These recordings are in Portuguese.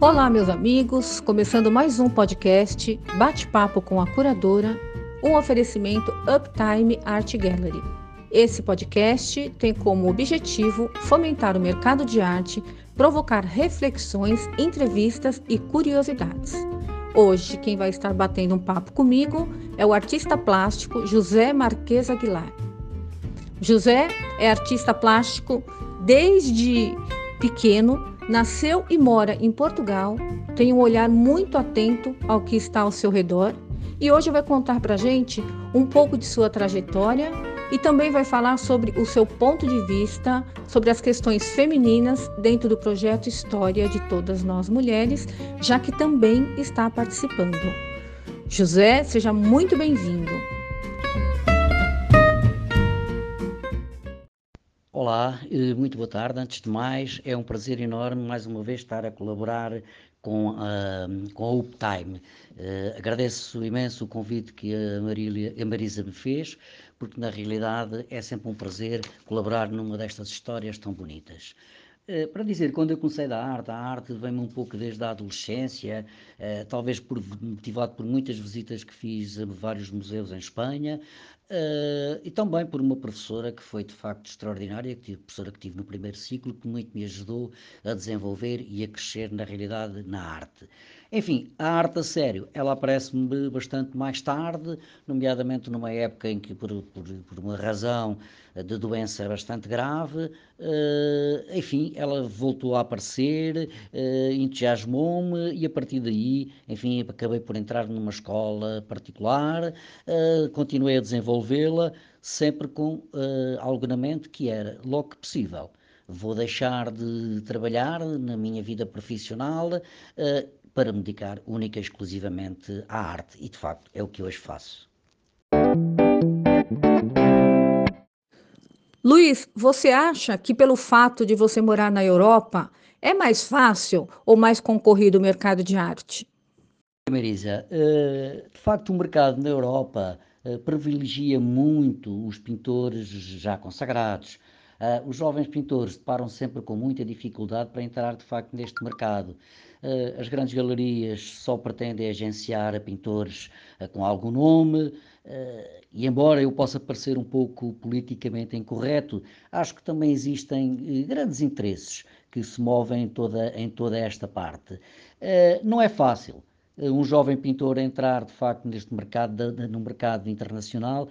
Olá, meus amigos, começando mais um podcast Bate-Papo com a Curadora, um oferecimento Uptime Art Gallery. Esse podcast tem como objetivo fomentar o mercado de arte, provocar reflexões, entrevistas e curiosidades. Hoje, quem vai estar batendo um papo comigo é o artista plástico José Marques Aguilar. José é artista plástico desde pequeno Nasceu e mora em Portugal, tem um olhar muito atento ao que está ao seu redor e hoje vai contar para gente um pouco de sua trajetória e também vai falar sobre o seu ponto de vista sobre as questões femininas dentro do projeto História de Todas Nós Mulheres, já que também está participando. José, seja muito bem-vindo. Olá, eh, muito boa tarde. Antes de mais, é um prazer enorme mais uma vez estar a colaborar com a, com a Uptime. Uh, agradeço imenso o convite que a, Marília, a Marisa me fez, porque na realidade é sempre um prazer colaborar numa destas histórias tão bonitas. Uh, para dizer, quando eu comecei da arte, a arte vem-me um pouco desde a adolescência, talvez por, motivado por muitas visitas que fiz a vários museus em Espanha, Uh, e também por uma professora que foi de facto extraordinária, que tive, professora que tive no primeiro ciclo, que muito me ajudou a desenvolver e a crescer na realidade na arte. Enfim, a arte a sério, ela aparece-me bastante mais tarde, nomeadamente numa época em que, por, por, por uma razão de doença bastante grave, uh, enfim, ela voltou a aparecer, uh, entusiasmou-me e a partir daí, enfim, acabei por entrar numa escola particular, uh, continuei a desenvolvê-la, sempre com uh, algo na mente que era, logo que possível, vou deixar de trabalhar na minha vida profissional uh, para me dedicar única e exclusivamente à arte. E de facto é o que hoje faço. Luiz, você acha que pelo fato de você morar na Europa é mais fácil ou mais concorrido o mercado de arte? Marisa, eh, de facto o mercado na Europa privilegia muito os pintores já consagrados. Eh, os jovens pintores deparam sempre com muita dificuldade para entrar de facto neste mercado. Eh, as grandes galerias só pretendem agenciar pintores eh, com algum nome, eh, e embora eu possa parecer um pouco politicamente incorreto, acho que também existem grandes interesses que se movem em toda, em toda esta parte. Não é fácil um jovem pintor entrar de facto neste mercado, no mercado internacional,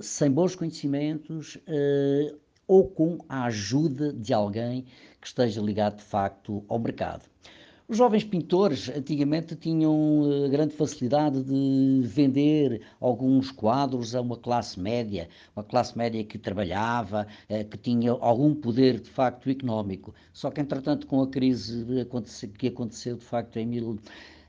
sem bons conhecimentos ou com a ajuda de alguém que esteja ligado de facto ao mercado. Os jovens pintores antigamente tinham grande facilidade de vender alguns quadros a uma classe média, uma classe média que trabalhava, que tinha algum poder de facto económico. Só que entretanto com a crise que aconteceu de facto em, mil,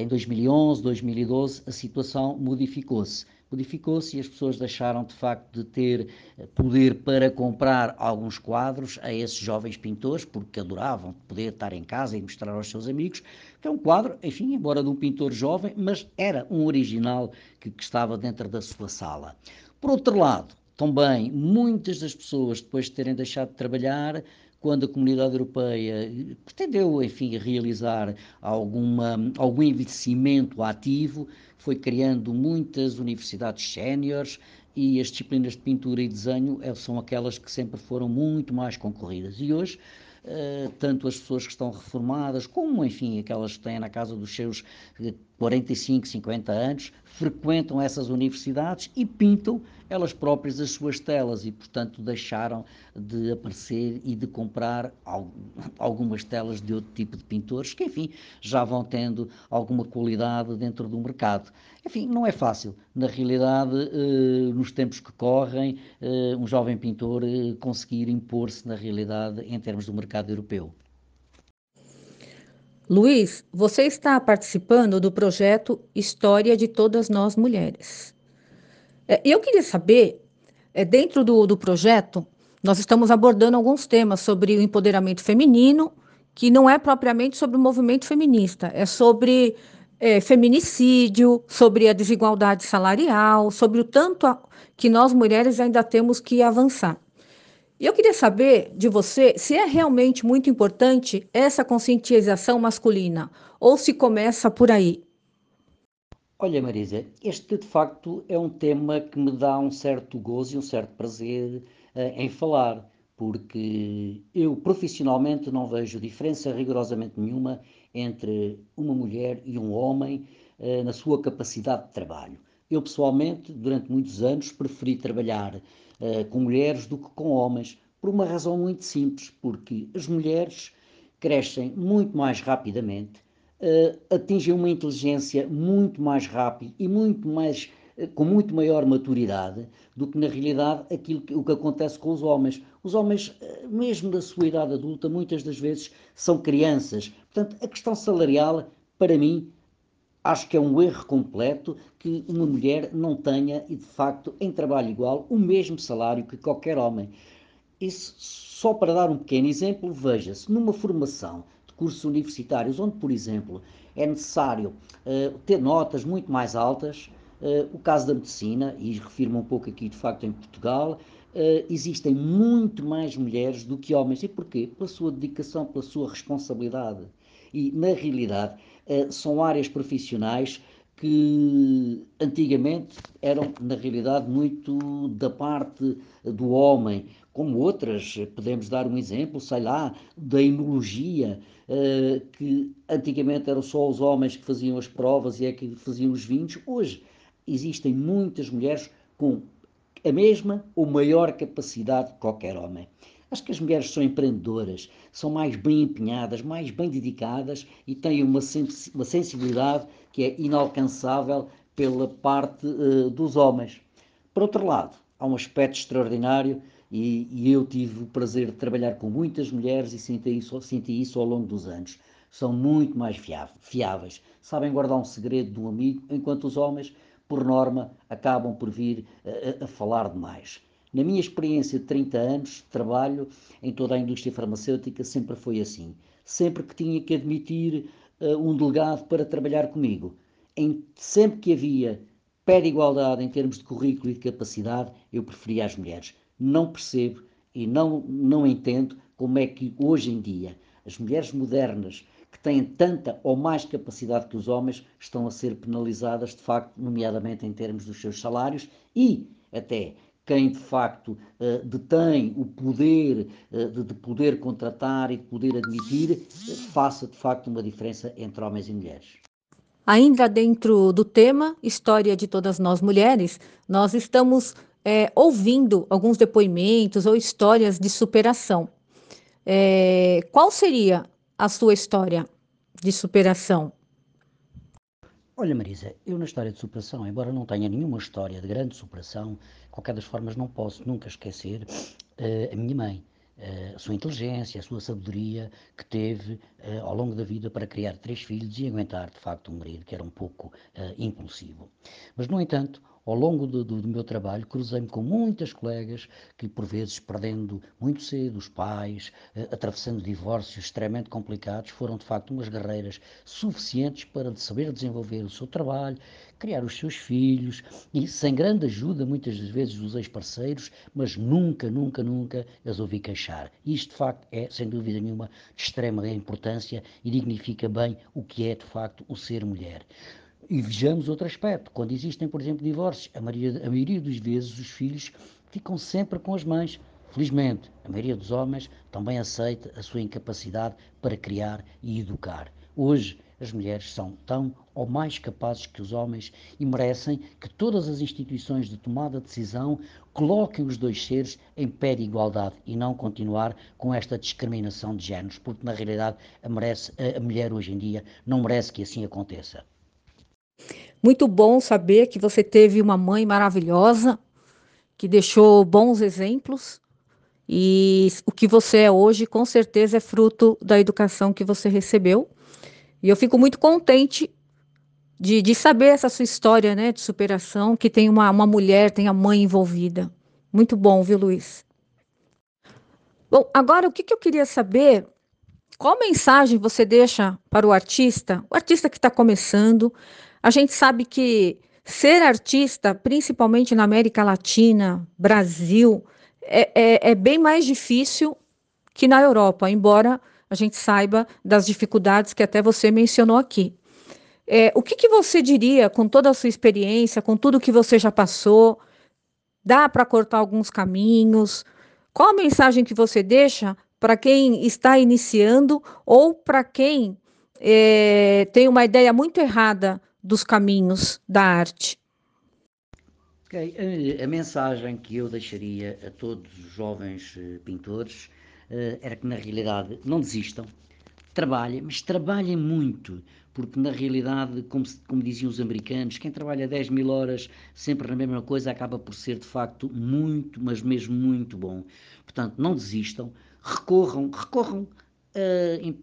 em 2011, 2012, a situação modificou-se modificou-se e as pessoas deixaram de facto de ter eh, poder para comprar alguns quadros a esses jovens pintores, porque adoravam poder estar em casa e mostrar aos seus amigos, que é um quadro, enfim, embora de um pintor jovem, mas era um original que, que estava dentro da sua sala. Por outro lado, também muitas das pessoas, depois de terem deixado de trabalhar, quando a comunidade europeia pretendeu, enfim, realizar alguma, algum investimento ativo, foi criando muitas universidades séniores e as disciplinas de pintura e desenho eh, são aquelas que sempre foram muito mais concorridas. E hoje, uh, tanto as pessoas que estão reformadas, como, enfim, aquelas que têm na casa dos seus 45, 50 anos, frequentam essas universidades e pintam elas próprias as suas telas e, portanto, deixaram de aparecer e de comprar algumas telas de outro tipo de pintores que, enfim, já vão tendo alguma qualidade dentro do mercado. Enfim, não é fácil. Na realidade, eh, nos tempos que correm, eh, um jovem pintor eh, conseguir impor-se na realidade em termos do mercado europeu. Luiz, você está participando do projeto História de Todas Nós Mulheres. É, eu queria saber, é, dentro do, do projeto, nós estamos abordando alguns temas sobre o empoderamento feminino, que não é propriamente sobre o movimento feminista, é sobre é, feminicídio, sobre a desigualdade salarial, sobre o tanto a, que nós mulheres ainda temos que avançar. E eu queria saber de você se é realmente muito importante essa conscientização masculina ou se começa por aí. Olha, Marisa, este de facto é um tema que me dá um certo gozo e um certo prazer uh, em falar, porque eu profissionalmente não vejo diferença rigorosamente nenhuma entre uma mulher e um homem uh, na sua capacidade de trabalho. Eu pessoalmente, durante muitos anos, preferi trabalhar uh, com mulheres do que com homens, por uma razão muito simples, porque as mulheres crescem muito mais rapidamente, uh, atingem uma inteligência muito mais rápida e muito mais uh, com muito maior maturidade do que na realidade aquilo que, o que acontece com os homens. Os homens, mesmo da sua idade adulta, muitas das vezes são crianças. Portanto, a questão salarial, para mim, Acho que é um erro completo que uma mulher não tenha, e de facto, em trabalho igual, o mesmo salário que qualquer homem. Isso, só para dar um pequeno exemplo, veja-se numa formação de cursos universitários, onde, por exemplo, é necessário uh, ter notas muito mais altas, uh, o caso da medicina, e refiro-me um pouco aqui, de facto, em Portugal, Uh, existem muito mais mulheres do que homens. E porquê? Pela sua dedicação, pela sua responsabilidade. E, na realidade, são áreas profissionais que antigamente eram, na realidade, muito da parte do homem, como outras, podemos dar um exemplo, sei lá, da enologia, uh, que antigamente eram só os homens que faziam as provas e é que faziam os vinhos. Hoje existem muitas mulheres com a mesma ou maior capacidade que qualquer homem. Acho que as mulheres são empreendedoras, são mais bem empenhadas, mais bem dedicadas e têm uma, sens uma sensibilidade que é inalcançável pela parte uh, dos homens. Por outro lado, há um aspecto extraordinário e, e, eu tive o prazer de trabalhar com muitas mulheres e senti isso, senti isso ao longo dos anos. São muito mais fiáveis, sabem guardar um segredo de um amigo, enquanto os homens, por norma, acabam por vir a, a, a falar demais. Na minha experiência de 30 anos de trabalho em toda a indústria farmacêutica, sempre foi assim. Sempre que tinha que admitir uh, um delegado para trabalhar comigo, em, sempre que havia pé de igualdade em termos de currículo e de capacidade, eu preferia as mulheres. Não percebo e não, não entendo como é que hoje em dia as mulheres modernas que têm tanta ou mais capacidade que os homens estão a ser penalizadas, de facto, nomeadamente em termos dos seus salários e até quem de facto uh, detém o poder uh, de, de, poder contratar e de poder admitir, uh, faça de facto uma diferença entre homens e mulheres. Ainda dentro do tema História de Todas Nós Mulheres, nós estamos é, ouvindo alguns depoimentos ou histórias de superação. É, qual seria a sua história de superação? Olha, Marisa, eu na história de superação, embora não tenha nenhuma história de grande superação, de qualquer das formas não posso nunca esquecer uh, a minha mãe. Uh, a sua inteligência, a sua sabedoria que teve uh, ao longo da vida para criar três filhos e aguentar de facto um marido que era um pouco impulsivo. Mas, no entanto, ao longo do, do, do meu trabalho, cruzei-me com muitas colegas que, por vezes, perdendo muito cedo os pais, eh, atravessando divórcios extremamente complicados, foram de facto umas guerreiras suficientes para saber desenvolver o seu trabalho, criar os seus filhos e sem grande ajuda, muitas das vezes, dos ex-parceiros, mas nunca, nunca, nunca as ouvi queixar. Isto, de facto, é, sem dúvida nenhuma, de extrema importância e dignifica bem o que é, de facto, o ser mulher. E vejamos outro aspecto. Quando existem, por exemplo, divórcios, a maioria, a maioria das vezes os filhos ficam sempre com as mães. Felizmente, a maioria dos homens também aceita a sua incapacidade para criar e educar. Hoje, as mulheres são tão ou mais capazes que os homens e merecem que todas as instituições de tomada de decisão coloquem os dois seres em pé de igualdade e não continuar com esta discriminação de géneros, porque na realidade a, merece, a mulher hoje em dia não merece que assim aconteça. Muito bom saber que você teve uma mãe maravilhosa, que deixou bons exemplos. E o que você é hoje, com certeza, é fruto da educação que você recebeu. E eu fico muito contente de, de saber essa sua história né, de superação, que tem uma, uma mulher, tem a mãe envolvida. Muito bom, viu, Luiz? Bom, agora o que, que eu queria saber qual mensagem você deixa para o artista, o artista que está começando, a gente sabe que ser artista, principalmente na América Latina, Brasil, é, é, é bem mais difícil que na Europa, embora a gente saiba das dificuldades que até você mencionou aqui. É, o que, que, você diria, com toda a sua experiência, com tudo que você já passou? Dá para cortar alguns caminhos? Qual a mensagem que você deixa para quem está iniciando ou para quem é, tem uma ideia muito errada dos caminhos da arte? Okay. A, a, mensagem que eu deixaria a todos os jovens uh, pintores uh, era que, na realidade, não desistam, trabalhem, mas trabalhem muito, porque, na realidade, como, como diziam os americanos, quem trabalha 10 mil horas sempre na mesma coisa acaba por ser, de facto, muito, mas mesmo muito bom. Portanto, não desistam, recorram, recorram ao, ao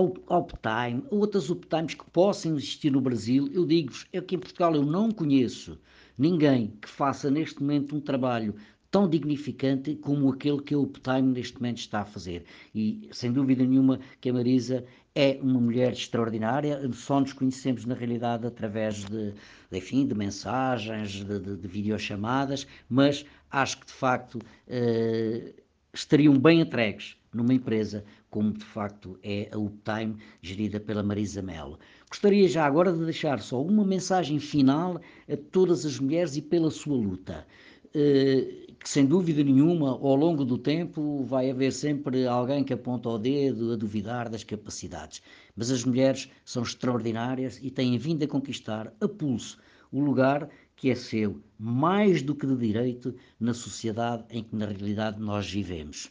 uptime, outras uptimes que possam existir no Brasil. Eu digo-vos, aqui em Portugal eu não conheço ninguém que faça neste momento um trabalho tão dignificante como aquele que a Uptime neste momento está a fazer. E sem dúvida nenhuma que a Marisa é uma mulher extraordinária, só nos conhecemos na realidade através de, enfim, de mensagens, de, de, de videochamadas, mas acho que de facto eh, estariam bem entregues numa empresa como de facto é a Uptime, gerida pela Marisa Melo. Gostaria já agora de deixar só uma mensagem final a todas as mulheres e pela sua luta. Eh, que sem dúvida nenhuma, ao longo do tempo, vai haver sempre alguém que aponta o dedo a duvidar das capacidades. Mas as mulheres são extraordinárias e têm vindo a conquistar a pulso o lugar que é seu, mais do que de direito, na sociedade em que na realidade nós vivemos.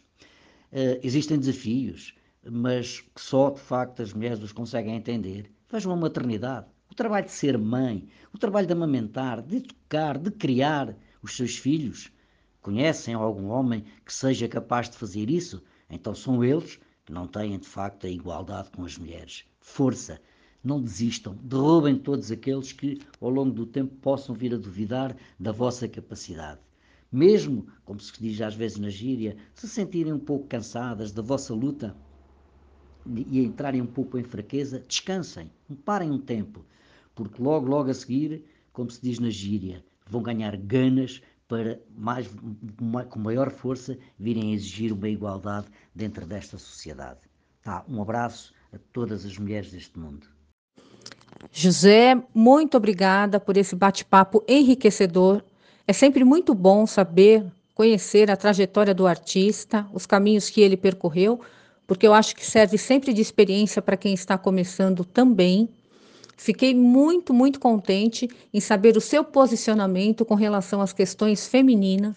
Uh, existem desafios, mas que só de facto as mulheres os conseguem entender. Vejam a maternidade, o trabalho de ser mãe, o trabalho de amamentar, de educar, de criar os seus filhos. Conhecem algum homem que seja capaz de fazer isso? Então são eles que não têm de facto a igualdade com as mulheres. Força, não desistam, derrubem todos aqueles que ao longo do tempo possam vir a duvidar da vossa capacidade mesmo, como se diz às vezes na gíria, se sentirem um pouco cansadas da vossa luta e entrarem um pouco em fraqueza, descansem, parem um tempo, porque logo, logo a seguir, como se diz na gíria, vão ganhar ganas para, mais, com maior força, virem exigir uma igualdade dentro desta sociedade. Tá, um abraço a todas as mulheres deste mundo. José, muito obrigada por esse bate-papo enriquecedor é sempre muito bom saber, conhecer a trajetória do artista, os caminhos que ele percorreu, porque eu acho que serve sempre de experiência para quem está começando também. Fiquei muito, muito contente em saber o seu posicionamento com relação às questões femininas.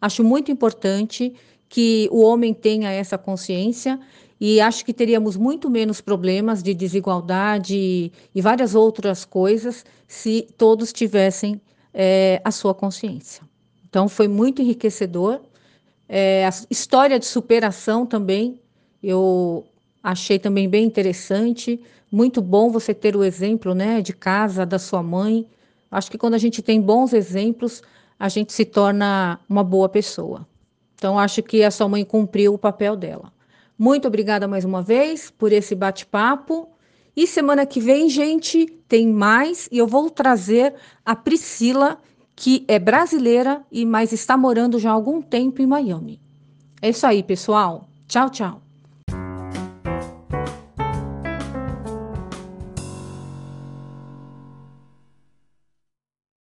Acho muito importante que o homem tenha essa consciência e acho que teríamos muito menos problemas de desigualdade e várias outras coisas se todos tivessem é, a sua consciência. Então, foi muito enriquecedor. É, a história de superação também, eu achei também bem interessante. Muito bom você ter o exemplo né, de casa da sua mãe. Acho que quando a gente tem bons exemplos, a gente se torna uma boa pessoa. Então, acho que a sua mãe cumpriu o papel dela. Muito obrigada mais uma vez por esse bate-papo. E semana que vem, gente, tem mais e eu vou trazer a Priscila, que é brasileira e mas está morando já há algum tempo em Miami. É isso aí, pessoal. Tchau, tchau.